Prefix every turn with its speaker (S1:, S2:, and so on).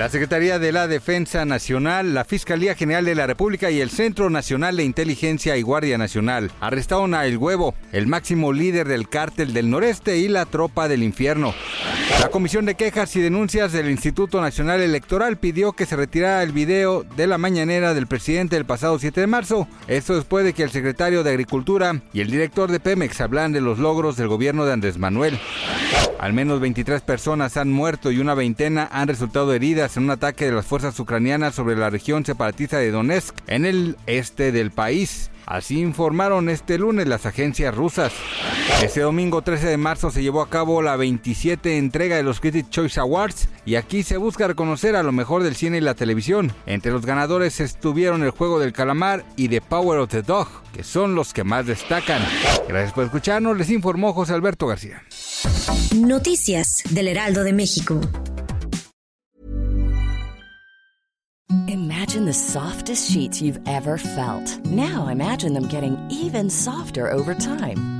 S1: La Secretaría de la Defensa Nacional, la Fiscalía General de la República y el Centro Nacional de Inteligencia y Guardia Nacional arrestaron a El Huevo, el máximo líder del cártel del noreste y la tropa del infierno. La Comisión de Quejas y Denuncias del Instituto Nacional Electoral pidió que se retirara el video de la mañanera del presidente el pasado 7 de marzo. Esto después de que el secretario de Agricultura y el director de Pemex hablan de los logros del gobierno de Andrés Manuel. Al menos 23 personas han muerto y una veintena han resultado heridas en un ataque de las fuerzas ucranianas sobre la región separatista de Donetsk, en el este del país. Así informaron este lunes las agencias rusas. Este domingo 13 de marzo se llevó a cabo la 27 entrega de los Critics Choice Awards y aquí se busca reconocer a lo mejor del cine y la televisión. Entre los ganadores estuvieron El Juego del Calamar y The Power of the Dog, que son los que más destacan. Gracias por escucharnos, les informó José Alberto García.
S2: Noticias del Heraldo de México.
S3: Imagine the softest sheets you've ever felt. Now imagine them getting even softer over time.